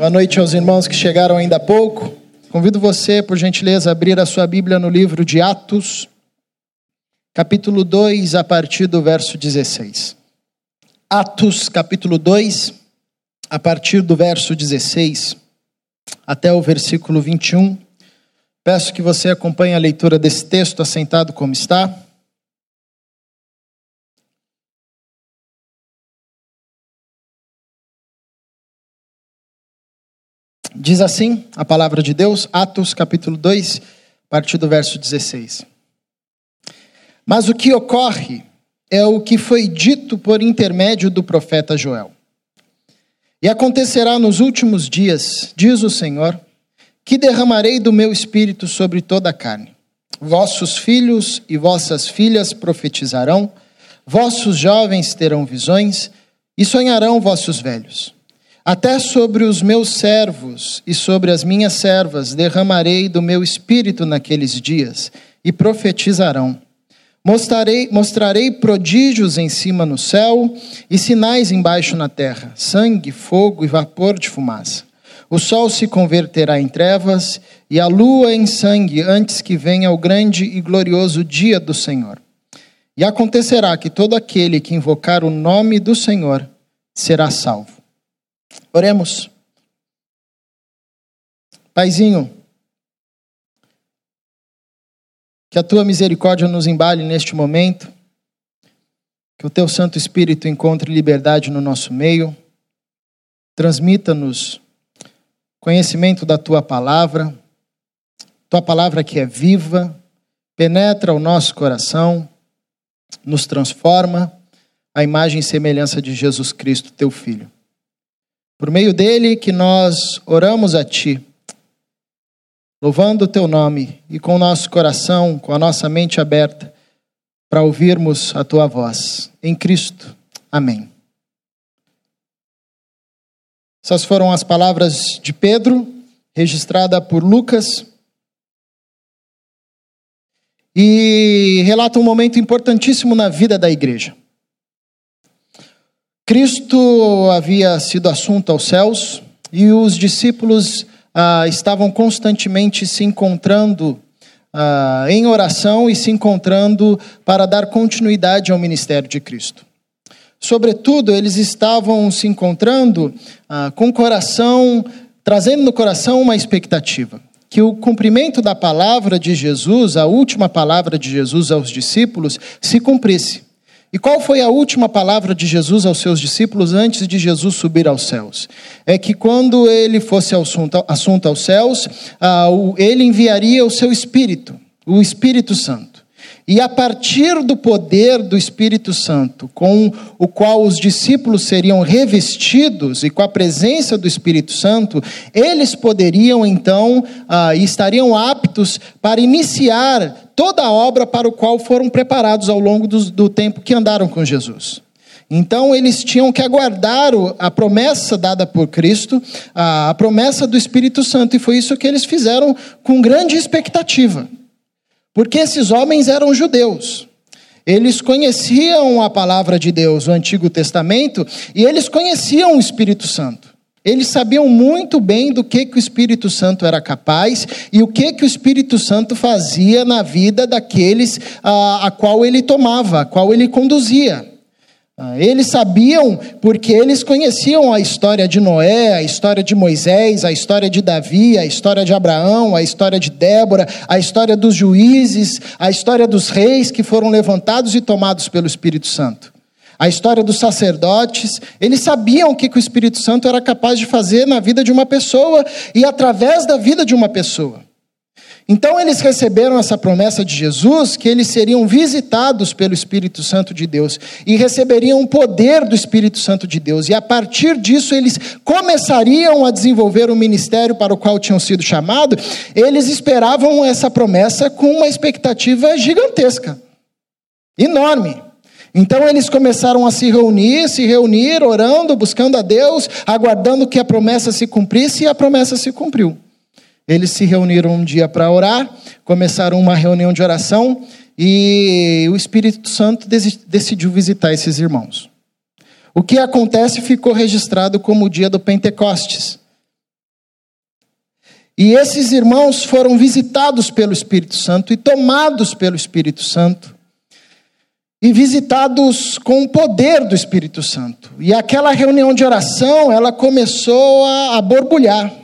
Boa noite aos irmãos que chegaram ainda há pouco. Convido você, por gentileza, a abrir a sua Bíblia no livro de Atos, capítulo 2, a partir do verso 16. Atos, capítulo 2, a partir do verso 16 até o versículo 21. Peço que você acompanhe a leitura desse texto assentado como está. Diz assim a palavra de Deus, Atos capítulo 2, a partir do verso 16. Mas o que ocorre é o que foi dito por intermédio do profeta Joel. E acontecerá nos últimos dias, diz o Senhor, que derramarei do meu espírito sobre toda a carne. Vossos filhos e vossas filhas profetizarão, vossos jovens terão visões e sonharão vossos velhos. Até sobre os meus servos e sobre as minhas servas derramarei do meu espírito naqueles dias, e profetizarão. Mostrarei, mostrarei prodígios em cima no céu e sinais embaixo na terra: sangue, fogo e vapor de fumaça. O sol se converterá em trevas e a lua em sangue antes que venha o grande e glorioso dia do Senhor. E acontecerá que todo aquele que invocar o nome do Senhor será salvo. Oremos. Paizinho, que a tua misericórdia nos embale neste momento, que o teu Santo Espírito encontre liberdade no nosso meio, transmita-nos conhecimento da tua palavra, tua palavra que é viva, penetra o nosso coração, nos transforma à imagem e semelhança de Jesus Cristo, teu Filho. Por meio dele que nós oramos a Ti, louvando o Teu nome e com o nosso coração, com a nossa mente aberta, para ouvirmos a Tua voz. Em Cristo. Amém. Essas foram as palavras de Pedro, registrada por Lucas. E relata um momento importantíssimo na vida da igreja. Cristo havia sido assunto aos céus e os discípulos ah, estavam constantemente se encontrando ah, em oração e se encontrando para dar continuidade ao ministério de Cristo. Sobretudo, eles estavam se encontrando ah, com o coração, trazendo no coração uma expectativa. Que o cumprimento da palavra de Jesus, a última palavra de Jesus aos discípulos, se cumprisse. E qual foi a última palavra de Jesus aos seus discípulos antes de Jesus subir aos céus? É que quando ele fosse assunto, assunto aos céus, ah, ele enviaria o seu Espírito, o Espírito Santo. E a partir do poder do Espírito Santo, com o qual os discípulos seriam revestidos e com a presença do Espírito Santo, eles poderiam então ah, e estariam aptos para iniciar toda a obra para o qual foram preparados ao longo do, do tempo que andaram com Jesus. Então eles tinham que aguardar a promessa dada por Cristo, a promessa do Espírito Santo, e foi isso que eles fizeram com grande expectativa. Porque esses homens eram judeus. Eles conheciam a palavra de Deus, o Antigo Testamento, e eles conheciam o Espírito Santo. Eles sabiam muito bem do que, que o Espírito Santo era capaz e o que, que o Espírito Santo fazia na vida daqueles a, a qual ele tomava, a qual ele conduzia. Ah, eles sabiam porque eles conheciam a história de Noé, a história de Moisés, a história de Davi, a história de Abraão, a história de Débora, a história dos juízes, a história dos reis que foram levantados e tomados pelo Espírito Santo. A história dos sacerdotes, eles sabiam o que o Espírito Santo era capaz de fazer na vida de uma pessoa e através da vida de uma pessoa. Então eles receberam essa promessa de Jesus que eles seriam visitados pelo Espírito Santo de Deus e receberiam o poder do Espírito Santo de Deus. E a partir disso eles começariam a desenvolver o ministério para o qual tinham sido chamados. Eles esperavam essa promessa com uma expectativa gigantesca, enorme. Então eles começaram a se reunir, se reunir, orando, buscando a Deus, aguardando que a promessa se cumprisse e a promessa se cumpriu. Eles se reuniram um dia para orar, começaram uma reunião de oração e o Espírito Santo decidiu visitar esses irmãos. O que acontece ficou registrado como o dia do Pentecostes. E esses irmãos foram visitados pelo Espírito Santo e tomados pelo Espírito Santo. E visitados com o poder do Espírito Santo. E aquela reunião de oração, ela começou a, a borbulhar.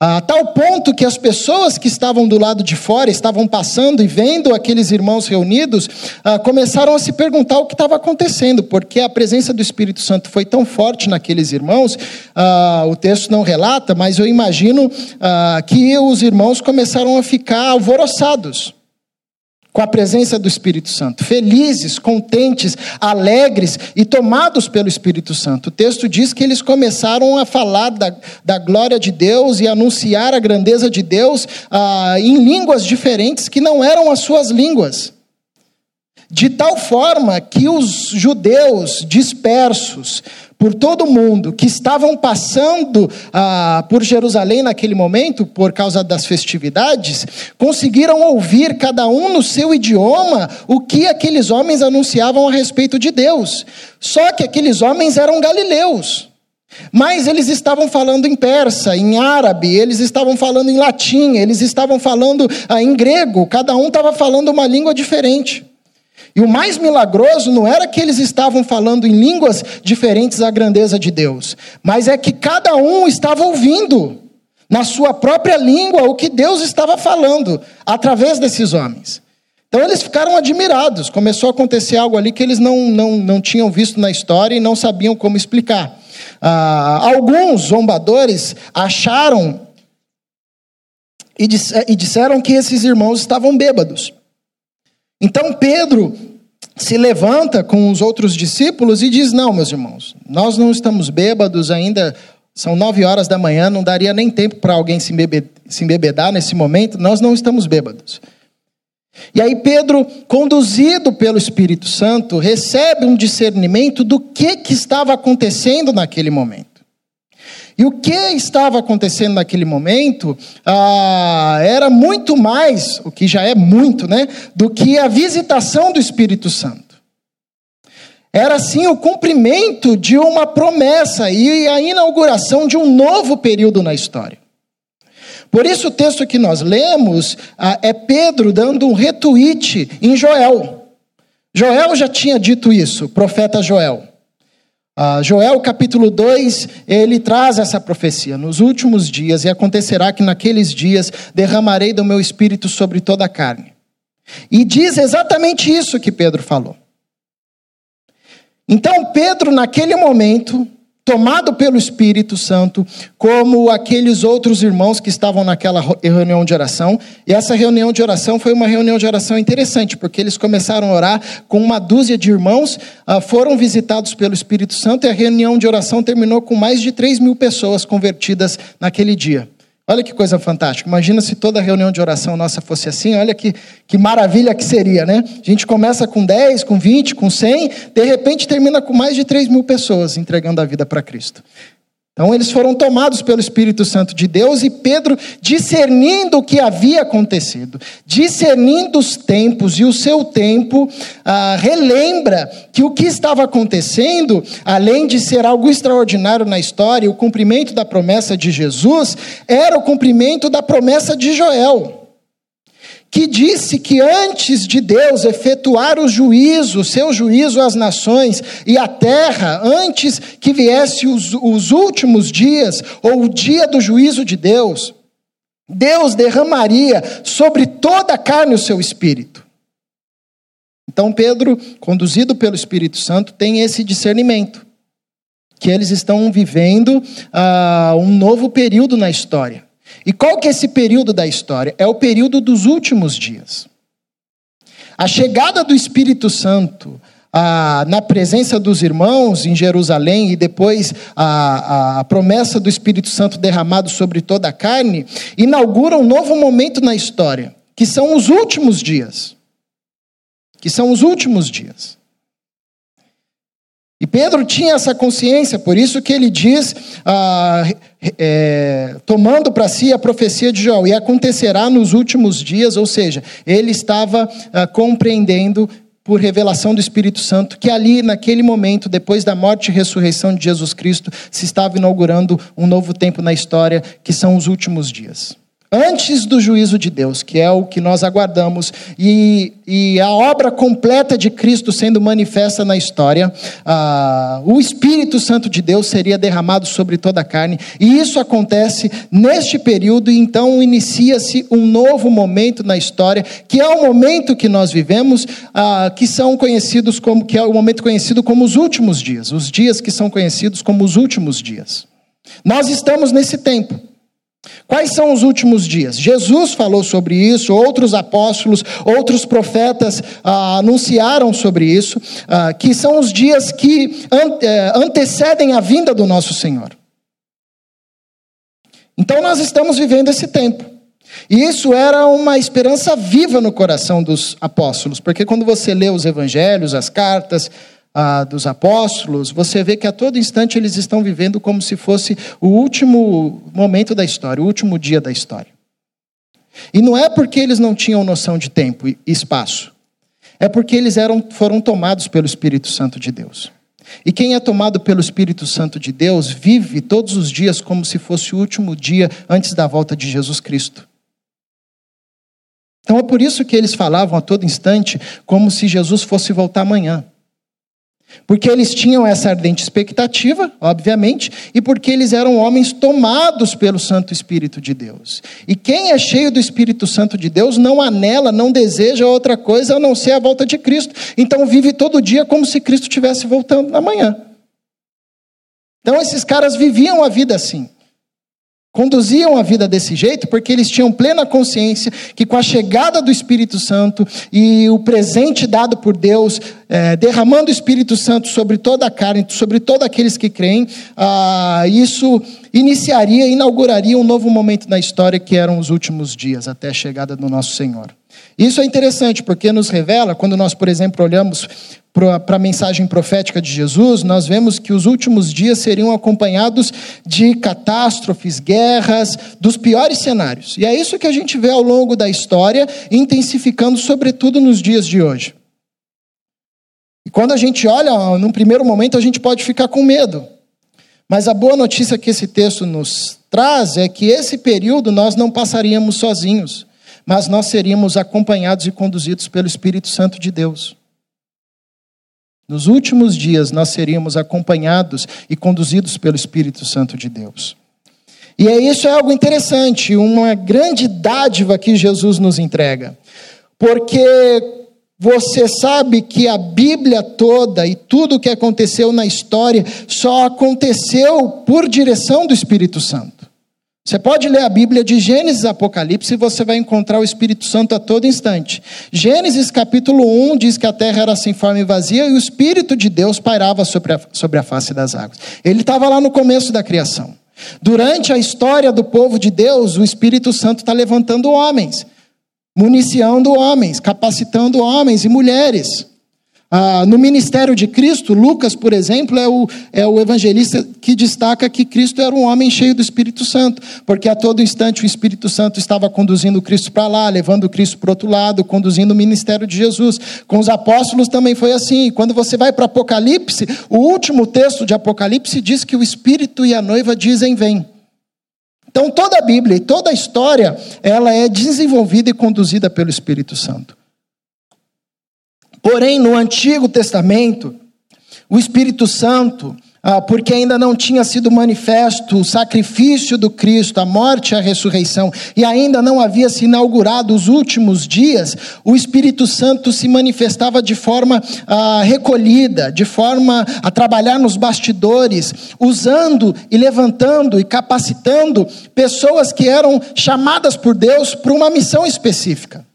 A tal ponto que as pessoas que estavam do lado de fora, estavam passando e vendo aqueles irmãos reunidos, ah, começaram a se perguntar o que estava acontecendo, porque a presença do Espírito Santo foi tão forte naqueles irmãos, ah, o texto não relata, mas eu imagino ah, que os irmãos começaram a ficar alvoroçados com a presença do Espírito Santo, felizes, contentes, alegres e tomados pelo Espírito Santo. O texto diz que eles começaram a falar da, da glória de Deus e anunciar a grandeza de Deus ah, em línguas diferentes que não eram as suas línguas. De tal forma que os judeus dispersos, por todo mundo que estavam passando ah, por Jerusalém naquele momento, por causa das festividades, conseguiram ouvir, cada um no seu idioma, o que aqueles homens anunciavam a respeito de Deus. Só que aqueles homens eram galileus. Mas eles estavam falando em persa, em árabe, eles estavam falando em latim, eles estavam falando ah, em grego, cada um estava falando uma língua diferente. E o mais milagroso não era que eles estavam falando em línguas diferentes à grandeza de Deus, mas é que cada um estava ouvindo na sua própria língua o que Deus estava falando através desses homens. Então eles ficaram admirados. Começou a acontecer algo ali que eles não, não, não tinham visto na história e não sabiam como explicar. Ah, alguns zombadores acharam e disseram que esses irmãos estavam bêbados. Então Pedro se levanta com os outros discípulos e diz: Não, meus irmãos, nós não estamos bêbados ainda, são nove horas da manhã, não daria nem tempo para alguém se, embebedar nesse momento, nós não estamos bêbados. E aí Pedro, conduzido pelo Espírito Santo, recebe um discernimento do que, que estava acontecendo naquele momento. E o que estava acontecendo naquele momento ah, era muito mais, o que já é muito, né, do que a visitação do Espírito Santo. Era sim o cumprimento de uma promessa e a inauguração de um novo período na história. Por isso, o texto que nós lemos ah, é Pedro dando um retweet em Joel. Joel já tinha dito isso, profeta Joel. Uh, Joel capítulo 2, ele traz essa profecia. Nos últimos dias, e acontecerá que naqueles dias derramarei do meu espírito sobre toda a carne. E diz exatamente isso que Pedro falou. Então, Pedro, naquele momento, tomado pelo Espírito Santo, como aqueles outros irmãos que estavam naquela reunião de oração. E essa reunião de oração foi uma reunião de oração interessante, porque eles começaram a orar com uma dúzia de irmãos, ah, foram visitados pelo Espírito Santo, e a reunião de oração terminou com mais de 3 mil pessoas convertidas naquele dia. Olha que coisa fantástica. Imagina se toda reunião de oração nossa fosse assim. Olha que, que maravilha que seria, né? A gente começa com 10, com 20, com 100, de repente termina com mais de 3 mil pessoas entregando a vida para Cristo. Então eles foram tomados pelo Espírito Santo de Deus e Pedro, discernindo o que havia acontecido, discernindo os tempos e o seu tempo, ah, relembra que o que estava acontecendo, além de ser algo extraordinário na história, o cumprimento da promessa de Jesus, era o cumprimento da promessa de Joel que disse que antes de Deus efetuar o juízo, seu juízo às nações e à terra, antes que viesse os, os últimos dias, ou o dia do juízo de Deus, Deus derramaria sobre toda a carne o seu espírito. Então Pedro, conduzido pelo Espírito Santo, tem esse discernimento, que eles estão vivendo uh, um novo período na história. E qual que é esse período da história? É o período dos últimos dias. A chegada do Espírito Santo ah, na presença dos irmãos em Jerusalém e depois a, a, promessa do Espírito Santo derramado sobre toda a carne, inaugura um novo momento na história, que são os últimos dias. Que são os últimos dias. E Pedro tinha essa consciência, por isso que ele diz, ah, é, tomando para si a profecia de Joel, e acontecerá nos últimos dias, ou seja, ele estava ah, compreendendo por revelação do Espírito Santo, que ali, naquele momento, depois da morte e ressurreição de Jesus Cristo, se estava inaugurando um novo tempo na história, que são os últimos dias antes do juízo de Deus, que é o que nós aguardamos, e, e a obra completa de Cristo sendo manifesta na história, ah, o Espírito Santo de Deus seria derramado sobre toda a carne, e isso acontece neste período, e então inicia-se um novo momento na história, que é o momento que nós vivemos, ah, que são conhecidos como, que é o momento conhecido como os últimos dias, os dias que são conhecidos como os últimos dias. Nós estamos nesse tempo. Quais são os últimos dias? Jesus falou sobre isso, outros apóstolos, outros profetas ah, anunciaram sobre isso, ah, que são os dias que eh, antecedem a vinda do nosso Senhor. Então nós estamos vivendo esse tempo. E isso era uma esperança viva no coração dos apóstolos, porque quando você lê os evangelhos, as cartas, ah, dos apóstolos, você vê que a todo instante eles estão vivendo como se fosse o último momento da história, o último dia da história. E não é porque eles não tinham noção de tempo e espaço, é porque eles eram, foram tomados pelo Espírito Santo de Deus. E quem é tomado pelo Espírito Santo de Deus vive todos os dias como se fosse o último dia antes da volta de Jesus Cristo. Então é por isso que eles falavam a todo instante como se Jesus fosse voltar amanhã. Porque eles tinham essa ardente expectativa, obviamente, e porque eles eram homens tomados pelo Santo Espírito de Deus. E quem é cheio do Espírito Santo de Deus não anela, não deseja outra coisa a não ser a volta de Cristo. Então vive todo dia como se Cristo estivesse voltando amanhã. Então esses caras viviam a vida assim conduziam a vida desse jeito porque eles tinham plena consciência que com a chegada do Espírito Santo e o presente dado por Deus, é, derramando o Espírito Santo sobre toda a carne, sobre todos aqueles que creem, ah, isso iniciaria, inauguraria um novo momento na história que eram os últimos dias, até a chegada do nosso Senhor. Isso é interessante porque nos revela, quando nós, por exemplo, olhamos para a mensagem profética de Jesus, nós vemos que os últimos dias seriam acompanhados de catástrofes, guerras, dos piores cenários. E é isso que a gente vê ao longo da história, intensificando, sobretudo nos dias de hoje. E quando a gente olha, num primeiro momento, a gente pode ficar com medo. Mas a boa notícia que esse texto nos traz é que esse período nós não passaríamos sozinhos, mas nós seríamos acompanhados e conduzidos pelo Espírito Santo de Deus. Nos últimos dias nós seríamos acompanhados e conduzidos pelo Espírito Santo de Deus. E é isso é algo interessante, uma grande dádiva que Jesus nos entrega. Porque você sabe que a Bíblia toda e tudo o que aconteceu na história só aconteceu por direção do Espírito Santo. Você pode ler a Bíblia de Gênesis Apocalipse e você vai encontrar o Espírito Santo a todo instante. Gênesis capítulo 1 diz que a terra era sem forma e vazia e o Espírito de Deus pairava sobre a, sobre a face das águas. Ele estava lá no começo da criação. Durante a história do povo de Deus, o Espírito Santo está levantando homens, municiando homens, capacitando homens e mulheres. Ah, no ministério de Cristo, Lucas, por exemplo, é o, é o evangelista que destaca que Cristo era um homem cheio do Espírito Santo, porque a todo instante o Espírito Santo estava conduzindo Cristo para lá, levando Cristo para outro lado, conduzindo o ministério de Jesus. Com os apóstolos também foi assim. Quando você vai para Apocalipse, o último texto de Apocalipse diz que o Espírito e a noiva dizem: Vem. Então toda a Bíblia e toda a história, ela é desenvolvida e conduzida pelo Espírito Santo. Porém, no Antigo Testamento, o Espírito Santo, ah, porque ainda não tinha sido manifesto o sacrifício do Cristo, a morte e a ressurreição, e ainda não havia se inaugurado os últimos dias, o Espírito Santo se manifestava de forma ah, recolhida, de forma a trabalhar nos bastidores, usando e levantando e capacitando pessoas que eram chamadas por Deus para uma missão específica.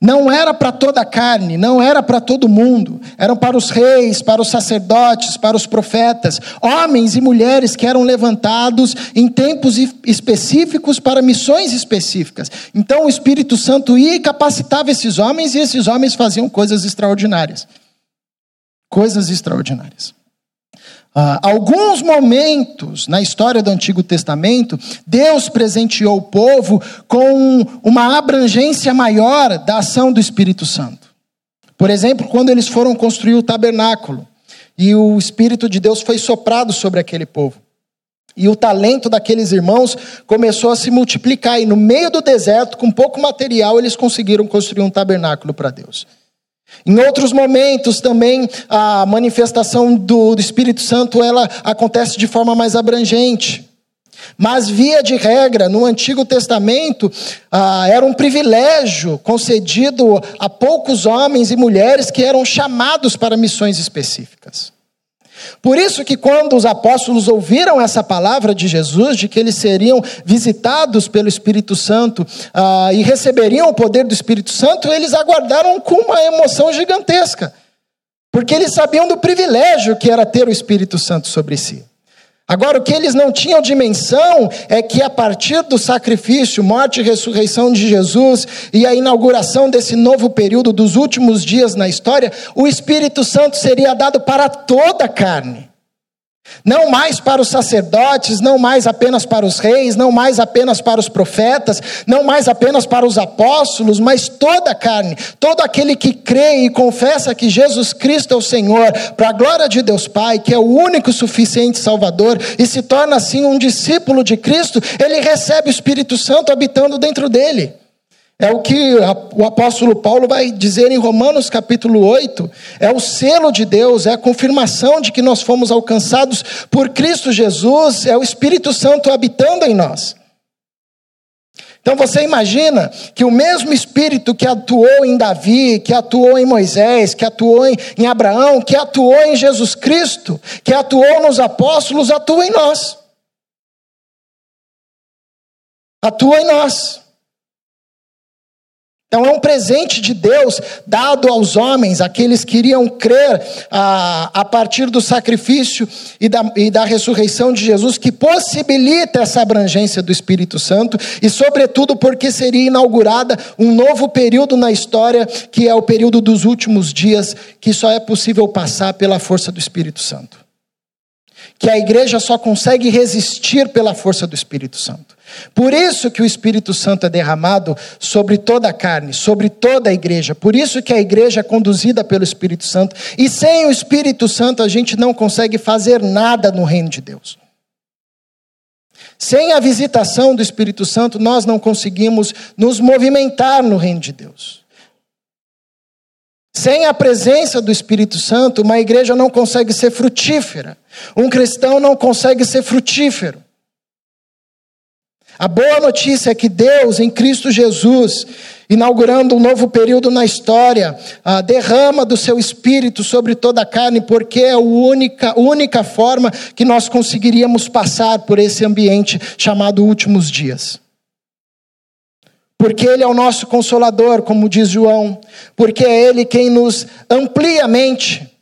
Não era para toda a carne, não era para todo mundo. Eram para os reis, para os sacerdotes, para os profetas, homens e mulheres que eram levantados em tempos específicos para missões específicas. Então o Espírito Santo ia e capacitava esses homens e esses homens faziam coisas extraordinárias. Coisas extraordinárias. Uh, alguns momentos na história do Antigo Testamento, Deus presenteou o povo com uma abrangência maior da ação do Espírito Santo. Por exemplo, quando eles foram construir o tabernáculo e o Espírito de Deus foi soprado sobre aquele povo. E o talento daqueles irmãos começou a se multiplicar. E no meio do deserto, com pouco material, eles conseguiram construir um tabernáculo para Deus. Em outros momentos também a manifestação do, do, Espírito Santo ela acontece de forma mais abrangente. Mas via de regra, no Antigo Testamento, ah, era um privilégio concedido a poucos homens e mulheres que eram chamados para missões específicas. Por isso que quando os apóstolos ouviram essa palavra de Jesus, de que eles seriam visitados pelo Espírito Santo ah, e receberiam o poder do Espírito Santo, eles aguardaram com uma emoção gigantesca, porque eles sabiam do privilégio que era ter o Espírito Santo sobre si. Agora, o que eles não tinham dimensão é que a partir do sacrifício, morte e ressurreição de Jesus e a inauguração desse novo período dos últimos dias na história, o Espírito Santo seria dado para toda a carne. Não mais para os sacerdotes, não mais apenas para os reis, não mais apenas para os profetas, não mais apenas para os apóstolos, mas toda a carne, todo aquele que crê e confessa que Jesus Cristo é o Senhor, para a glória de Deus Pai, que é o único suficiente Salvador, e se torna assim um discípulo de Cristo, ele recebe o Espírito Santo habitando dentro dele. É o que o apóstolo Paulo vai dizer em Romanos capítulo 8. É o selo de Deus, é a confirmação de que nós fomos alcançados por Cristo Jesus, é o Espírito Santo habitando em nós. Então você imagina que o mesmo Espírito que atuou em Davi, que atuou em Moisés, que atuou em Abraão, que atuou em Jesus Cristo, que atuou nos apóstolos, atua em nós. Atua em nós. Então é um presente de Deus dado aos homens, aqueles que iriam crer a, a partir do sacrifício e da, e da ressurreição de Jesus, que possibilita essa abrangência do Espírito Santo, e sobretudo porque seria inaugurada um novo período na história, que é o período dos últimos dias, que só é possível passar pela força do Espírito Santo. Que a igreja só consegue resistir pela força do Espírito Santo. Por isso que o Espírito Santo é derramado sobre toda a carne, sobre toda a igreja. Por isso que a igreja é conduzida pelo Espírito Santo. E sem o Espírito Santo a gente não consegue fazer nada no reino de Deus. Sem a visitação do Espírito Santo, nós não conseguimos nos movimentar no reino de Deus. Sem a presença do Espírito Santo, uma igreja não consegue ser frutífera. Um cristão não consegue ser frutífero. A boa notícia é que Deus, em Cristo Jesus, inaugurando um novo período na história, ah, derrama do seu espírito sobre toda a carne, porque é a única, única forma que nós conseguiríamos passar por esse ambiente chamado últimos dias. Porque Ele é o nosso consolador, como diz João, porque é Ele quem nos amplia a mente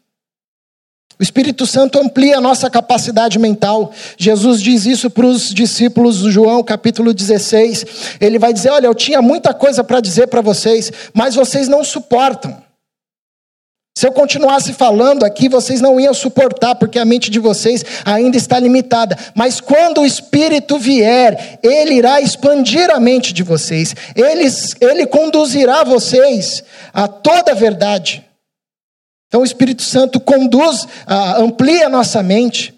Espírito Santo amplia a nossa capacidade mental. Jesus diz isso para os discípulos João, capítulo 16. Ele vai dizer: Olha, eu tinha muita coisa para dizer para vocês, mas vocês não suportam. Se eu continuasse falando aqui, vocês não iam suportar, porque a mente de vocês ainda está limitada. Mas quando o Espírito vier, ele irá expandir a mente de vocês, ele, ele conduzirá vocês a toda a verdade. Então o Espírito Santo conduz, amplia a nossa mente,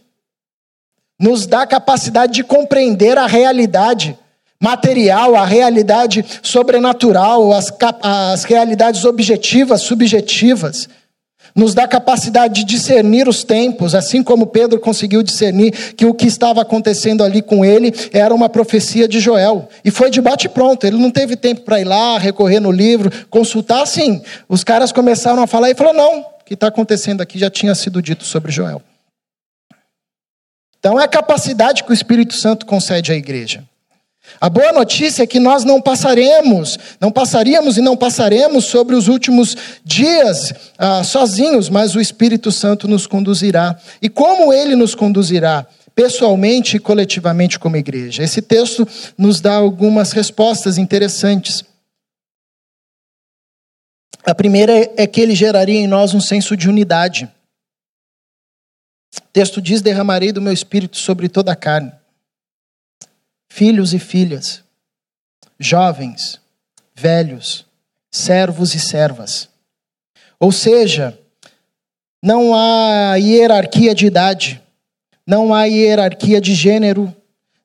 nos dá a capacidade de compreender a realidade material, a realidade sobrenatural, as, as realidades objetivas, subjetivas. Nos dá capacidade de discernir os tempos, assim como Pedro conseguiu discernir que o que estava acontecendo ali com ele era uma profecia de Joel. E foi de bate-pronto, ele não teve tempo para ir lá, recorrer no livro, consultar. Sim, os caras começaram a falar e falou: não, que está acontecendo aqui já tinha sido dito sobre Joel. Então é a capacidade que o Espírito Santo concede à igreja. A boa notícia é que nós não passaremos, não passaríamos e não passaremos sobre os últimos dias ah, sozinhos, mas o Espírito Santo nos conduzirá. E como ele nos conduzirá? Pessoalmente e coletivamente como igreja. Esse texto nos dá algumas respostas interessantes. A primeira é que ele geraria em nós um senso de unidade. O texto diz: derramarei do meu espírito sobre toda a carne. Filhos e filhas, jovens, velhos, servos e servas. Ou seja, não há hierarquia de idade, não há hierarquia de gênero,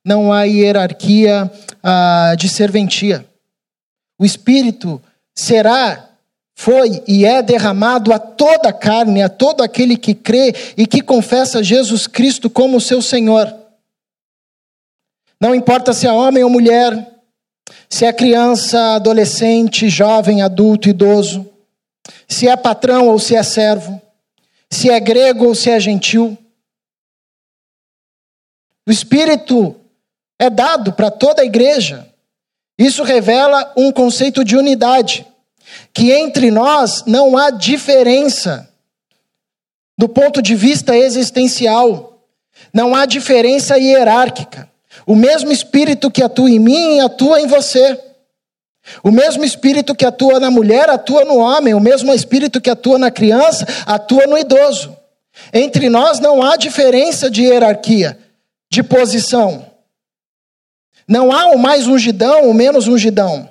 não há hierarquia ah, de serventia. O Espírito será, foi e é derramado a toda a carne, a todo aquele que crê e que confessa Jesus Cristo como seu Senhor. Não importa se é homem ou mulher, se é criança, adolescente, jovem, adulto, idoso, se é patrão ou se é servo, se é grego ou se é gentil. O Espírito é dado para toda a igreja. Isso revela um conceito de unidade, que entre nós não há diferença do ponto de vista existencial, não há diferença hierárquica. O mesmo Espírito que atua em mim atua em você. O mesmo Espírito que atua na mulher atua no homem. O mesmo Espírito que atua na criança atua no idoso. Entre nós não há diferença de hierarquia, de posição. Não há o mais ungidão, o menos ungidão.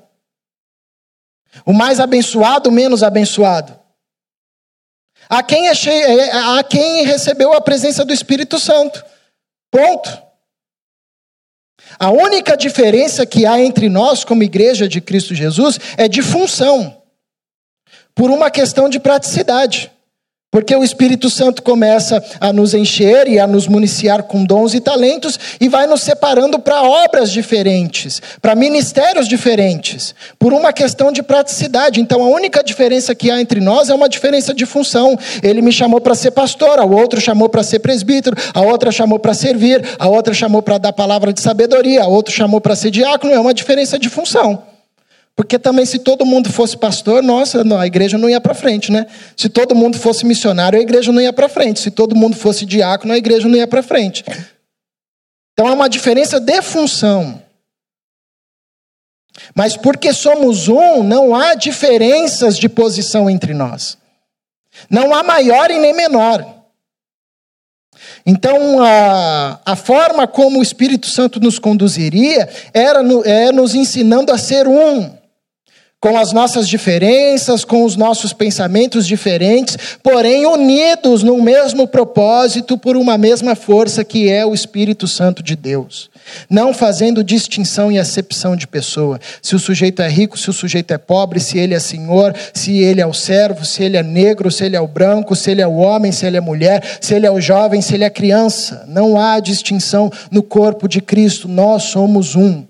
O mais abençoado, o menos abençoado. Há quem, é cheio, é, há quem recebeu a presença do Espírito Santo. Ponto. A única diferença que há entre nós, como igreja de Cristo Jesus, é de função, por uma questão de praticidade. Porque o Espírito Santo começa a nos encher e a nos municiar com dons e talentos e vai nos separando para obras diferentes, para ministérios diferentes, por uma questão de praticidade. Então a única diferença que há entre nós é uma diferença de função. Ele me chamou para ser pastor, o outro chamou para ser presbítero, a outra chamou para servir, a outra chamou para dar palavra de sabedoria, a outra chamou para ser diácono, é uma diferença de função. Porque também, se todo mundo fosse pastor, nossa, a igreja não ia para frente, né? Se todo mundo fosse missionário, a igreja não ia para frente. Se todo mundo fosse diácono, a igreja não ia para frente. Então é uma diferença de função. Mas porque somos um, não há diferenças de posição entre nós. Não há maior e nem menor. Então, a, a forma como o Espírito Santo nos conduziria era no, é nos ensinando a ser um com as nossas diferenças, com os nossos pensamentos diferentes, porém unidos no mesmo propósito por uma mesma força que é o Espírito Santo de Deus. Não fazendo distinção e acepção de pessoa. Se o sujeito é rico, se o sujeito é pobre, se ele é senhor, se ele é o servo, se ele é negro, se ele é o branco, se ele é o homem, se ele é mulher, se ele é o jovem, se ele é criança. Não há distinção no corpo de Cristo. Nós somos um.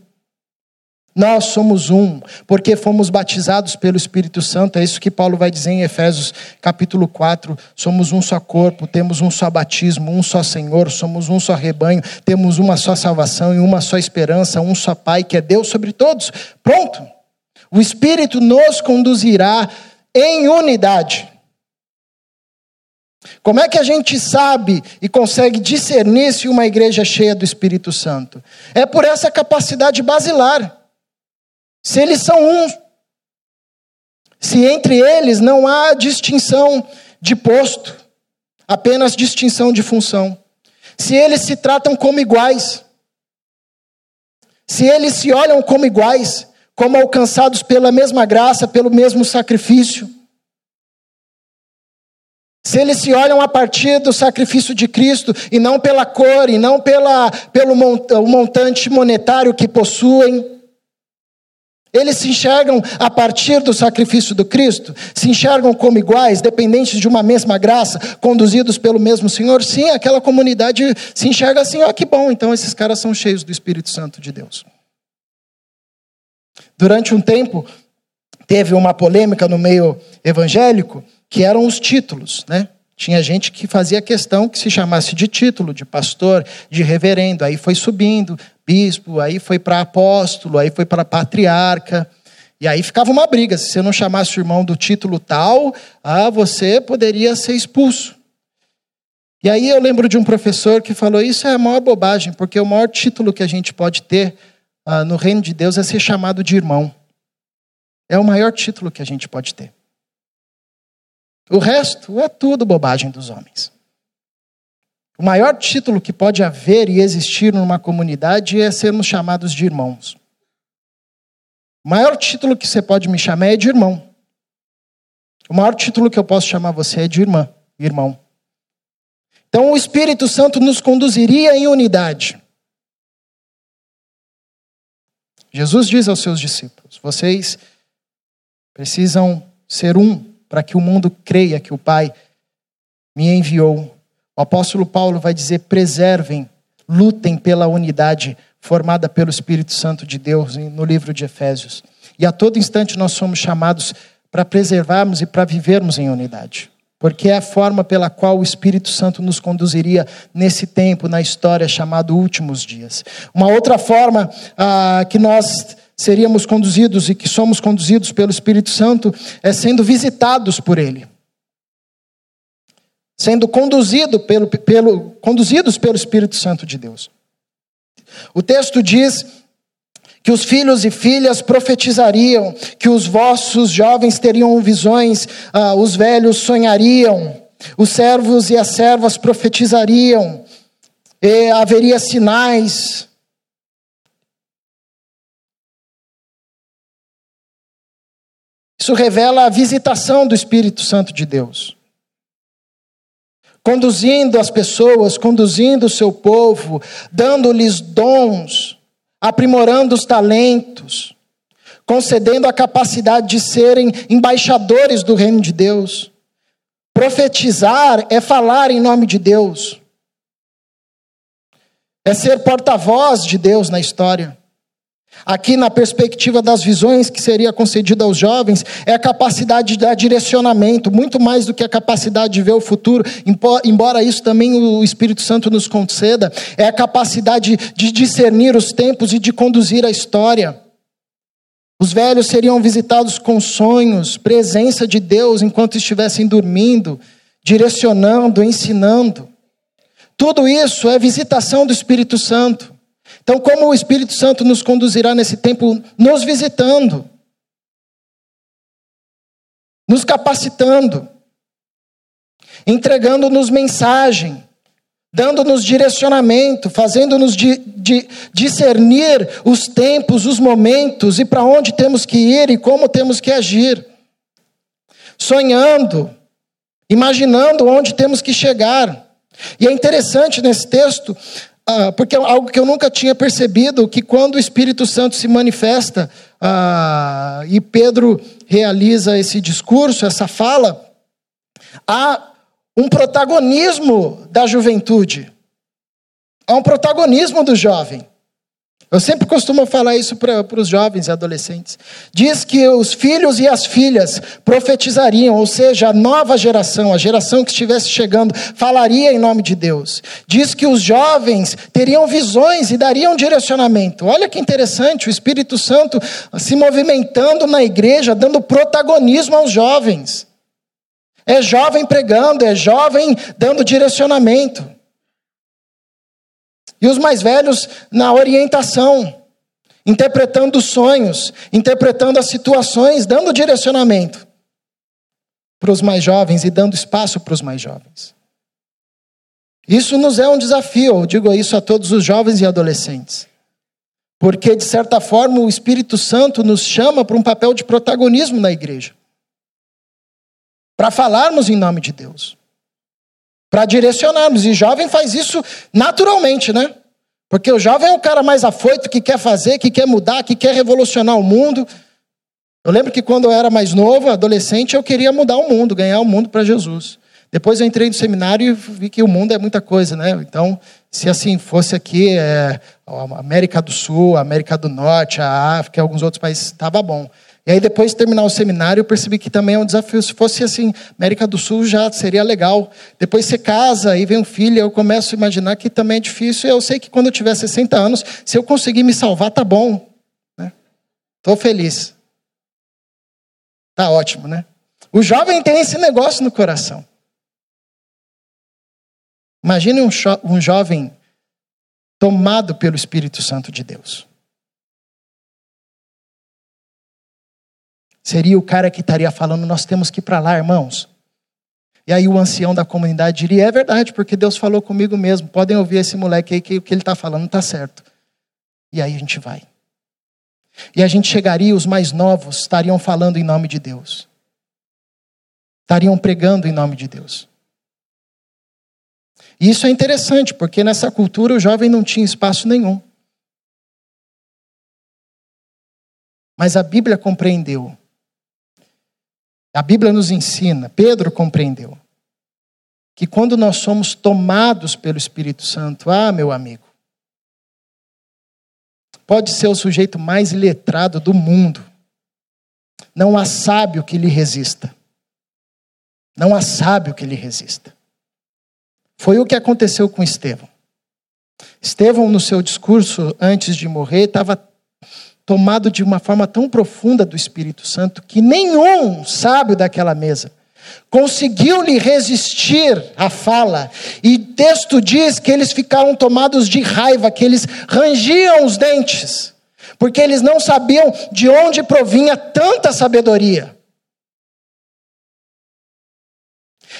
Nós somos um, porque fomos batizados pelo Espírito Santo. É isso que Paulo vai dizer em Efésios capítulo 4. Somos um só corpo, temos um só batismo, um só Senhor, somos um só rebanho, temos uma só salvação e uma só esperança, um só Pai que é Deus sobre todos. Pronto. O Espírito nos conduzirá em unidade. Como é que a gente sabe e consegue discernir se uma igreja é cheia do Espírito Santo? É por essa capacidade basilar. Se eles são um, se entre eles não há distinção de posto, apenas distinção de função. Se eles se tratam como iguais, se eles se olham como iguais, como alcançados pela mesma graça, pelo mesmo sacrifício. Se eles se olham a partir do sacrifício de Cristo e não pela cor e não pela, pelo montante monetário que possuem. Eles se enxergam a partir do sacrifício do Cristo? Se enxergam como iguais, dependentes de uma mesma graça, conduzidos pelo mesmo Senhor? Sim, aquela comunidade se enxerga assim, ó, oh, que bom, então esses caras são cheios do Espírito Santo de Deus. Durante um tempo, teve uma polêmica no meio evangélico, que eram os títulos, né? Tinha gente que fazia questão que se chamasse de título, de pastor, de reverendo, aí foi subindo, bispo, aí foi para apóstolo, aí foi para patriarca. E aí ficava uma briga. Se você não chamasse o irmão do título tal, ah, você poderia ser expulso. E aí eu lembro de um professor que falou: Isso é a maior bobagem, porque o maior título que a gente pode ter ah, no reino de Deus é ser chamado de irmão. É o maior título que a gente pode ter. O resto é tudo bobagem dos homens. O maior título que pode haver e existir numa comunidade é sermos chamados de irmãos. O maior título que você pode me chamar é de irmão. O maior título que eu posso chamar você é de irmã, irmão. Então o Espírito Santo nos conduziria em unidade. Jesus diz aos seus discípulos: vocês precisam ser um para que o mundo creia que o Pai me enviou. O apóstolo Paulo vai dizer: preservem, lutem pela unidade formada pelo Espírito Santo de Deus no livro de Efésios. E a todo instante nós somos chamados para preservarmos e para vivermos em unidade. Porque é a forma pela qual o Espírito Santo nos conduziria nesse tempo, na história chamado últimos dias. Uma outra forma ah, que nós seríamos conduzidos e que somos conduzidos pelo Espírito Santo é sendo visitados por Ele. Sendo conduzido pelo, pelo, conduzidos pelo Espírito Santo de Deus. O texto diz que os filhos e filhas profetizariam, que os vossos jovens teriam visões, ah, os velhos sonhariam, os servos e as servas profetizariam, e haveria sinais. Isso revela a visitação do Espírito Santo de Deus conduzindo as pessoas, conduzindo o seu povo, dando-lhes dons, aprimorando os talentos, concedendo a capacidade de serem embaixadores do reino de Deus. Profetizar é falar em nome de Deus, é ser porta-voz de Deus na história. Aqui, na perspectiva das visões que seria concedida aos jovens, é a capacidade de dar direcionamento, muito mais do que a capacidade de ver o futuro, embora isso também o Espírito Santo nos conceda, é a capacidade de discernir os tempos e de conduzir a história. Os velhos seriam visitados com sonhos, presença de Deus enquanto estivessem dormindo, direcionando, ensinando. Tudo isso é visitação do Espírito Santo. Então, como o Espírito Santo nos conduzirá nesse tempo? Nos visitando, nos capacitando, entregando-nos mensagem, dando-nos direcionamento, fazendo-nos di, di, discernir os tempos, os momentos e para onde temos que ir e como temos que agir. Sonhando, imaginando onde temos que chegar. E é interessante nesse texto ah, porque é algo que eu nunca tinha percebido, que quando o Espírito Santo se manifesta ah, e Pedro realiza esse discurso, essa fala, há um protagonismo da juventude, há um protagonismo do jovem. Eu sempre costumo falar isso para os jovens e adolescentes. Diz que os filhos e as filhas profetizariam, ou seja, a nova geração, a geração que estivesse chegando, falaria em nome de Deus. Diz que os jovens teriam visões e dariam direcionamento. Olha que interessante, o Espírito Santo se movimentando na igreja, dando protagonismo aos jovens. É jovem pregando, é jovem dando direcionamento. E os mais velhos na orientação, interpretando sonhos, interpretando as situações, dando direcionamento para os mais jovens e dando espaço para os mais jovens. Isso nos é um desafio, eu digo isso a todos os jovens e adolescentes. Porque, de certa forma, o Espírito Santo nos chama para um papel de protagonismo na igreja. Para falarmos em nome de Deus para direcionarmos. E jovem faz isso naturalmente, né? Porque o jovem é o cara mais afoito que quer fazer, que quer mudar, que quer revolucionar o mundo. Eu lembro que quando eu era mais novo, adolescente, eu queria mudar o mundo, ganhar o mundo para Jesus. Depois eu entrei no seminário e vi que o mundo é muita coisa, né? Então, se assim fosse aqui, é, América do Sul, América do Norte, a África alguns outros países, estava bom. E aí, depois de terminar o seminário, eu percebi que também é um desafio. Se fosse assim, América do Sul já seria legal. Depois você casa, aí vem um filho, eu começo a imaginar que também é difícil. Eu sei que quando eu tiver 60 anos, se eu conseguir me salvar, tá bom. Estou né? feliz. Tá ótimo, né? O jovem tem esse negócio no coração. Imagine um, um jovem tomado pelo Espírito Santo de Deus. Seria o cara que estaria falando: Nós temos que ir para lá, irmãos. E aí o ancião da comunidade diria: É verdade, porque Deus falou comigo mesmo. Podem ouvir esse moleque aí que o que ele está falando está certo. E aí a gente vai. E a gente chegaria, os mais novos estariam falando em nome de Deus. estariam pregando em nome de Deus. E isso é interessante, porque nessa cultura o jovem não tinha espaço nenhum. Mas a Bíblia compreendeu. A Bíblia nos ensina, Pedro compreendeu, que quando nós somos tomados pelo Espírito Santo, ah, meu amigo, pode ser o sujeito mais letrado do mundo, não há sábio que lhe resista. Não há sábio que lhe resista. Foi o que aconteceu com Estevão. Estevão, no seu discurso antes de morrer, estava tomado de uma forma tão profunda do Espírito Santo que nenhum sábio daquela mesa conseguiu lhe resistir à fala. E texto diz que eles ficaram tomados de raiva, que eles rangiam os dentes, porque eles não sabiam de onde provinha tanta sabedoria.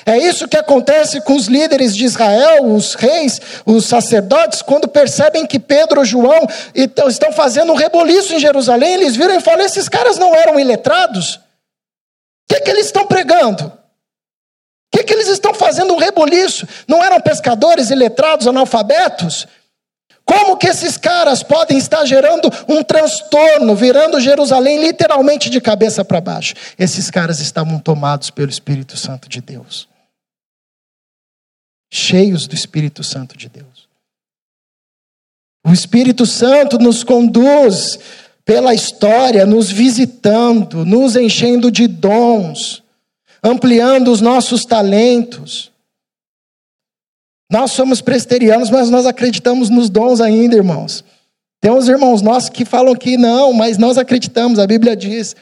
É isso que acontece com os líderes de Israel, os reis, os sacerdotes, quando percebem que Pedro João estão fazendo um reboliço em Jerusalém, eles viram e falam: esses caras não eram iletrados? O que, que eles estão pregando? O que, que eles estão fazendo um reboliço? Não eram pescadores, iletrados, analfabetos? Como que esses caras podem estar gerando um transtorno, virando Jerusalém literalmente de cabeça para baixo? Esses caras estavam tomados pelo Espírito Santo de Deus cheios do Espírito Santo de Deus. O Espírito Santo nos conduz pela história, nos visitando, nos enchendo de dons, ampliando os nossos talentos. Nós somos presterianos, mas nós acreditamos nos dons ainda, irmãos. Tem uns irmãos nossos que falam que não, mas nós acreditamos, a Bíblia diz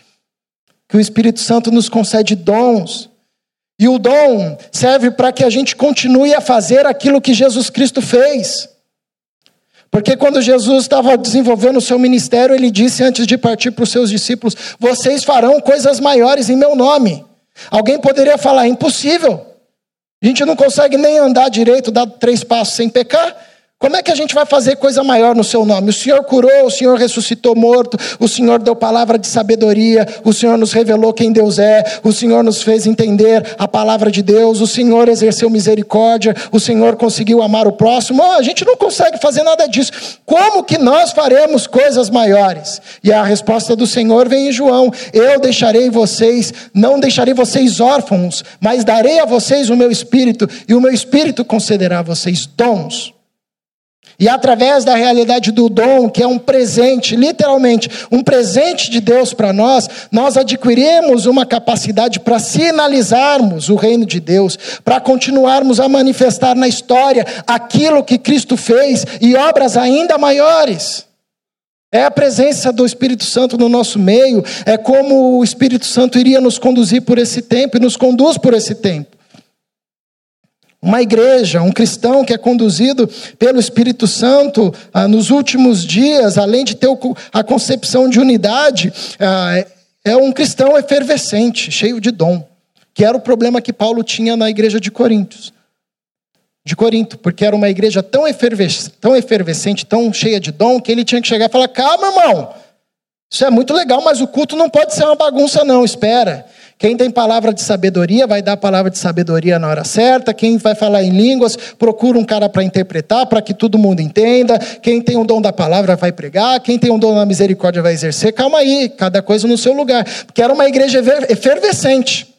que o Espírito Santo nos concede dons. E o dom serve para que a gente continue a fazer aquilo que Jesus Cristo fez. Porque quando Jesus estava desenvolvendo o seu ministério, ele disse antes de partir para os seus discípulos: Vocês farão coisas maiores em meu nome. Alguém poderia falar: Impossível. A gente não consegue nem andar direito, dar três passos sem pecar. Como é que a gente vai fazer coisa maior no seu nome? O Senhor curou, o Senhor ressuscitou morto, o Senhor deu palavra de sabedoria, o Senhor nos revelou quem Deus é, o Senhor nos fez entender a palavra de Deus, o Senhor exerceu misericórdia, o Senhor conseguiu amar o próximo. Oh, a gente não consegue fazer nada disso. Como que nós faremos coisas maiores? E a resposta do Senhor vem em João: Eu deixarei vocês, não deixarei vocês órfãos, mas darei a vocês o meu espírito, e o meu espírito concederá a vocês dons e através da realidade do dom, que é um presente, literalmente, um presente de Deus para nós, nós adquirimos uma capacidade para sinalizarmos o reino de Deus, para continuarmos a manifestar na história aquilo que Cristo fez e obras ainda maiores. É a presença do Espírito Santo no nosso meio, é como o Espírito Santo iria nos conduzir por esse tempo e nos conduz por esse tempo. Uma igreja, um cristão que é conduzido pelo Espírito Santo ah, nos últimos dias, além de ter a concepção de unidade, ah, é um cristão efervescente, cheio de dom, que era o problema que Paulo tinha na igreja de Coríntios. De Corinto, porque era uma igreja tão efervescente, tão efervescente, tão cheia de dom, que ele tinha que chegar e falar: calma, irmão, isso é muito legal, mas o culto não pode ser uma bagunça, não, espera. Quem tem palavra de sabedoria vai dar palavra de sabedoria na hora certa. Quem vai falar em línguas, procura um cara para interpretar, para que todo mundo entenda. Quem tem o dom da palavra vai pregar. Quem tem o dom da misericórdia vai exercer. Calma aí, cada coisa no seu lugar. Porque era uma igreja efervescente.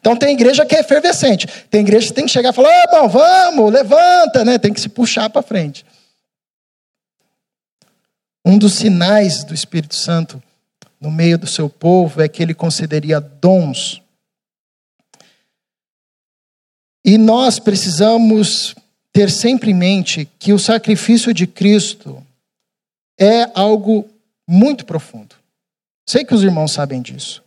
Então tem igreja que é efervescente. Tem igreja que tem que chegar e falar: irmão, vamos, levanta, né? Tem que se puxar para frente. Um dos sinais do Espírito Santo no meio do seu povo é que ele concederia dons. E nós precisamos ter sempre em mente que o sacrifício de Cristo é algo muito profundo. Sei que os irmãos sabem disso.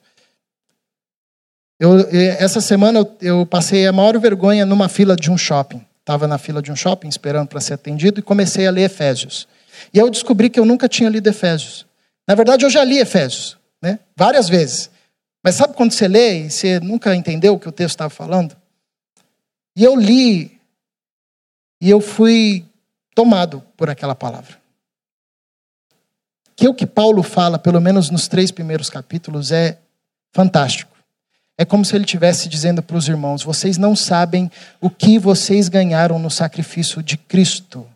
Eu, essa semana eu, eu passei a maior vergonha numa fila de um shopping. Estava na fila de um shopping esperando para ser atendido e comecei a ler Efésios. E eu descobri que eu nunca tinha lido Efésios. Na verdade, eu já li Efésios, né? várias vezes. Mas sabe quando você lê e você nunca entendeu o que o texto estava falando? E eu li, e eu fui tomado por aquela palavra. Que o que Paulo fala, pelo menos nos três primeiros capítulos, é fantástico. É como se ele estivesse dizendo para os irmãos: vocês não sabem o que vocês ganharam no sacrifício de Cristo.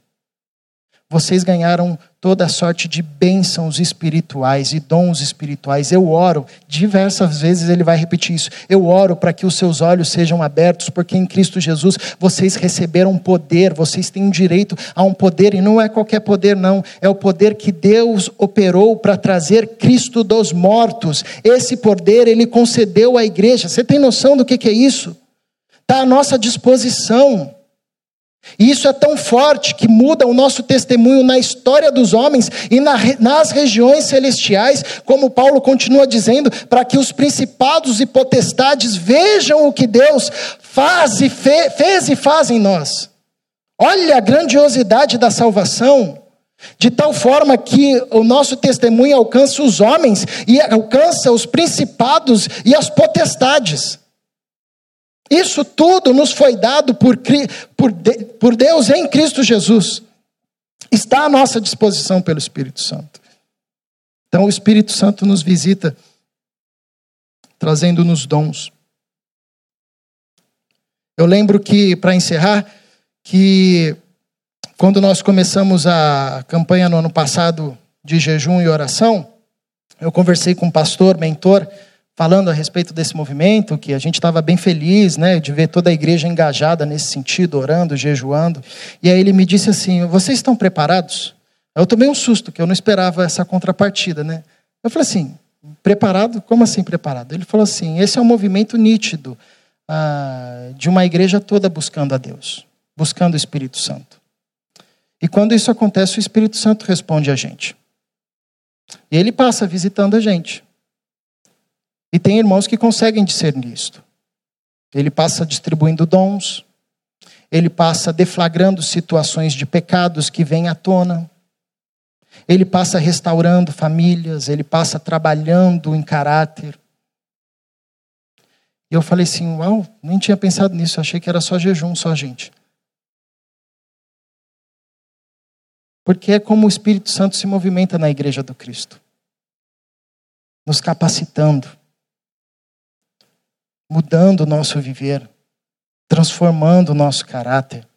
Vocês ganharam toda sorte de bênçãos espirituais e dons espirituais. Eu oro, diversas vezes ele vai repetir isso. Eu oro para que os seus olhos sejam abertos, porque em Cristo Jesus vocês receberam poder, vocês têm direito a um poder, e não é qualquer poder, não. É o poder que Deus operou para trazer Cristo dos mortos. Esse poder ele concedeu à igreja. Você tem noção do que é isso? Está à nossa disposição. E isso é tão forte que muda o nosso testemunho na história dos homens e na, nas regiões celestiais, como Paulo continua dizendo, para que os principados e potestades vejam o que Deus faz e fe, fez e faz em nós. Olha a grandiosidade da salvação, de tal forma que o nosso testemunho alcança os homens e alcança os principados e as potestades. Isso tudo nos foi dado por, por, por Deus em Cristo Jesus. Está à nossa disposição pelo Espírito Santo. Então o Espírito Santo nos visita, trazendo-nos dons. Eu lembro que, para encerrar, que quando nós começamos a campanha no ano passado de jejum e oração, eu conversei com um pastor, mentor, falando a respeito desse movimento, que a gente estava bem feliz, né, de ver toda a igreja engajada nesse sentido, orando, jejuando. E aí ele me disse assim: "Vocês estão preparados?" Eu tomei um susto, que eu não esperava essa contrapartida, né? Eu falei assim: "Preparado? Como assim preparado?" Ele falou assim: "Esse é um movimento nítido ah, de uma igreja toda buscando a Deus, buscando o Espírito Santo. E quando isso acontece, o Espírito Santo responde a gente. E ele passa visitando a gente. E tem irmãos que conseguem discernir isto. Ele passa distribuindo dons, ele passa deflagrando situações de pecados que vêm à tona, ele passa restaurando famílias, ele passa trabalhando em caráter. E eu falei assim: Uau, nem tinha pensado nisso, achei que era só jejum, só gente. Porque é como o Espírito Santo se movimenta na igreja do Cristo nos capacitando, mudando o nosso viver, transformando o nosso caráter,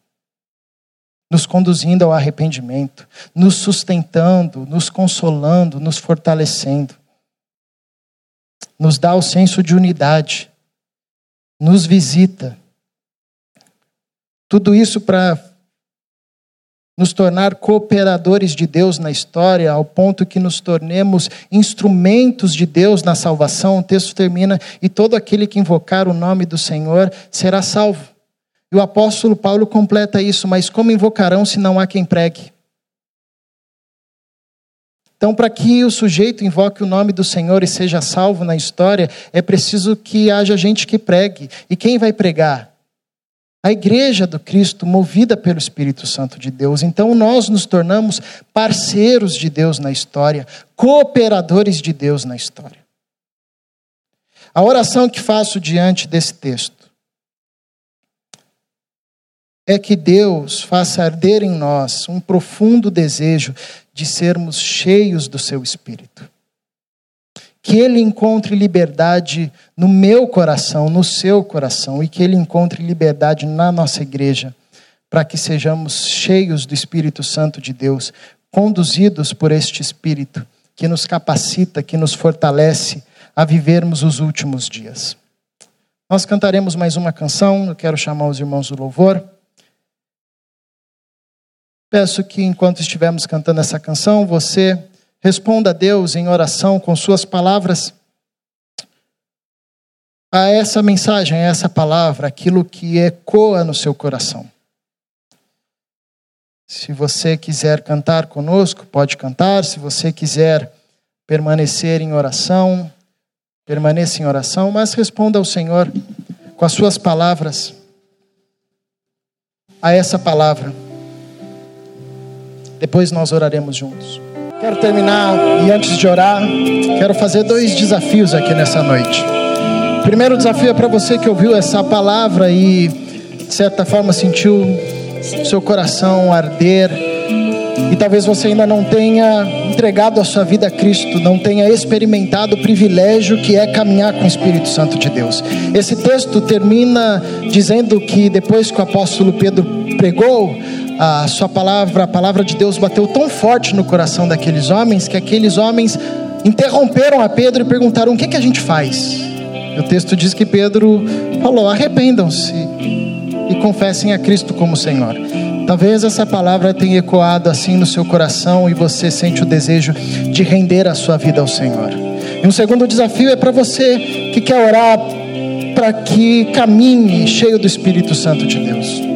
nos conduzindo ao arrependimento, nos sustentando, nos consolando, nos fortalecendo. Nos dá o senso de unidade, nos visita. Tudo isso para nos tornar cooperadores de Deus na história, ao ponto que nos tornemos instrumentos de Deus na salvação. O texto termina: e todo aquele que invocar o nome do Senhor será salvo. E o apóstolo Paulo completa isso, mas como invocarão se não há quem pregue? Então, para que o sujeito invoque o nome do Senhor e seja salvo na história, é preciso que haja gente que pregue. E quem vai pregar? A igreja do Cristo movida pelo Espírito Santo de Deus. Então nós nos tornamos parceiros de Deus na história, cooperadores de Deus na história. A oração que faço diante desse texto é que Deus faça arder em nós um profundo desejo de sermos cheios do seu Espírito que ele encontre liberdade no meu coração, no seu coração, e que ele encontre liberdade na nossa igreja, para que sejamos cheios do Espírito Santo de Deus, conduzidos por este Espírito que nos capacita, que nos fortalece a vivermos os últimos dias. Nós cantaremos mais uma canção, eu quero chamar os irmãos do louvor. Peço que enquanto estivermos cantando essa canção, você Responda a Deus em oração com suas palavras a essa mensagem, a essa palavra, aquilo que ecoa no seu coração. Se você quiser cantar conosco, pode cantar. Se você quiser permanecer em oração, permaneça em oração, mas responda ao Senhor com as suas palavras a essa palavra. Depois nós oraremos juntos. Quero terminar e antes de orar, quero fazer dois desafios aqui nessa noite. O primeiro desafio é para você que ouviu essa palavra e de certa forma sentiu seu coração arder e talvez você ainda não tenha entregado a sua vida a Cristo não tenha experimentado o privilégio que é caminhar com o Espírito Santo de Deus. Esse texto termina dizendo que depois que o apóstolo Pedro pregou, a sua palavra, a palavra de Deus bateu tão forte no coração daqueles homens que aqueles homens interromperam a Pedro e perguntaram: "O que que a gente faz?" O texto diz que Pedro falou: "Arrependam-se e confessem a Cristo como Senhor." Talvez essa palavra tenha ecoado assim no seu coração e você sente o desejo de render a sua vida ao Senhor. E um segundo desafio é para você que quer orar para que caminhe cheio do Espírito Santo de Deus.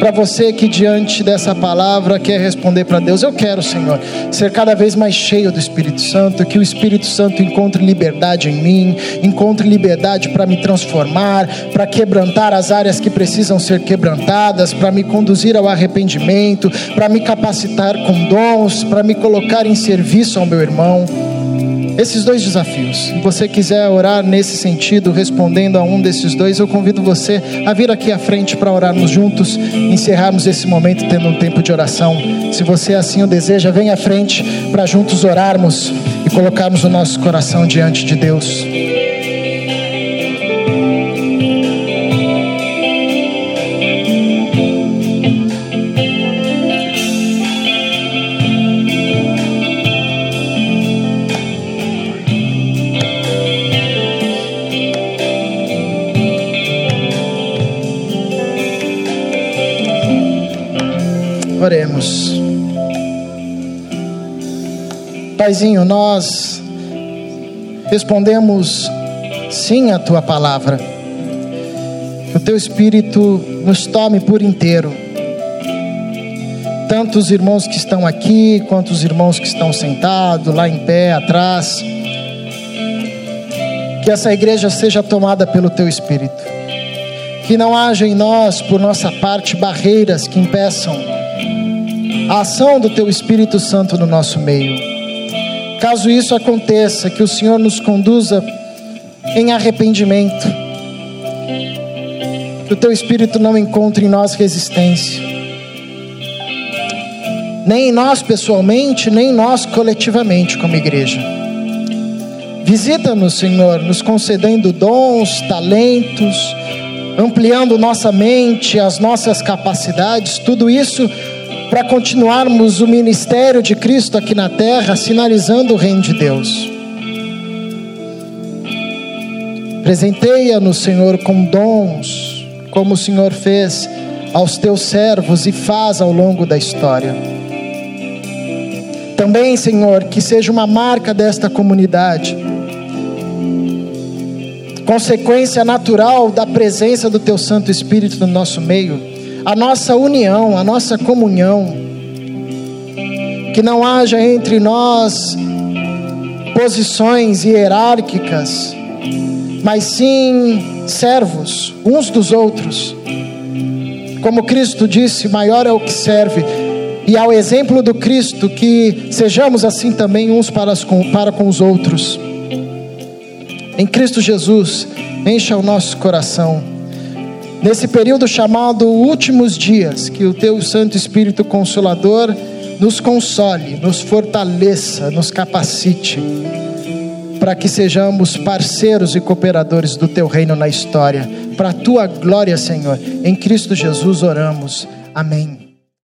Para você que diante dessa palavra quer responder para Deus, eu quero, Senhor, ser cada vez mais cheio do Espírito Santo, que o Espírito Santo encontre liberdade em mim, encontre liberdade para me transformar, para quebrantar as áreas que precisam ser quebrantadas, para me conduzir ao arrependimento, para me capacitar com dons, para me colocar em serviço ao meu irmão esses dois desafios. Se você quiser orar nesse sentido, respondendo a um desses dois, eu convido você a vir aqui à frente para orarmos juntos, encerrarmos esse momento tendo um tempo de oração. Se você assim o deseja, venha à frente para juntos orarmos e colocarmos o nosso coração diante de Deus. Oremos. Paizinho, nós respondemos sim à tua palavra. Que o teu espírito nos tome por inteiro. Tanto os irmãos que estão aqui, quanto os irmãos que estão sentados lá em pé atrás. Que essa igreja seja tomada pelo teu espírito. Que não haja em nós, por nossa parte, barreiras que impeçam a ação do Teu Espírito Santo no nosso meio. Caso isso aconteça, que o Senhor nos conduza em arrependimento, que o Teu Espírito não encontre em nós resistência, nem em nós pessoalmente, nem em nós coletivamente como igreja. Visita-nos, Senhor, nos concedendo dons, talentos, ampliando nossa mente, as nossas capacidades, tudo isso para continuarmos o ministério de Cristo aqui na terra, sinalizando o reino de Deus. Presenteia-nos, Senhor, com dons, como o Senhor fez aos teus servos e faz ao longo da história. Também, Senhor, que seja uma marca desta comunidade, consequência natural da presença do Teu Santo Espírito no nosso meio a nossa união, a nossa comunhão. Que não haja entre nós posições hierárquicas, mas sim servos uns dos outros. Como Cristo disse, maior é o que serve. E ao exemplo do Cristo, que sejamos assim também uns para, com, para com os outros. Em Cristo Jesus, encha o nosso coração nesse período chamado últimos dias, que o teu Santo Espírito Consolador nos console, nos fortaleça, nos capacite, para que sejamos parceiros e cooperadores do teu reino na história, para a tua glória, Senhor. Em Cristo Jesus oramos. Amém.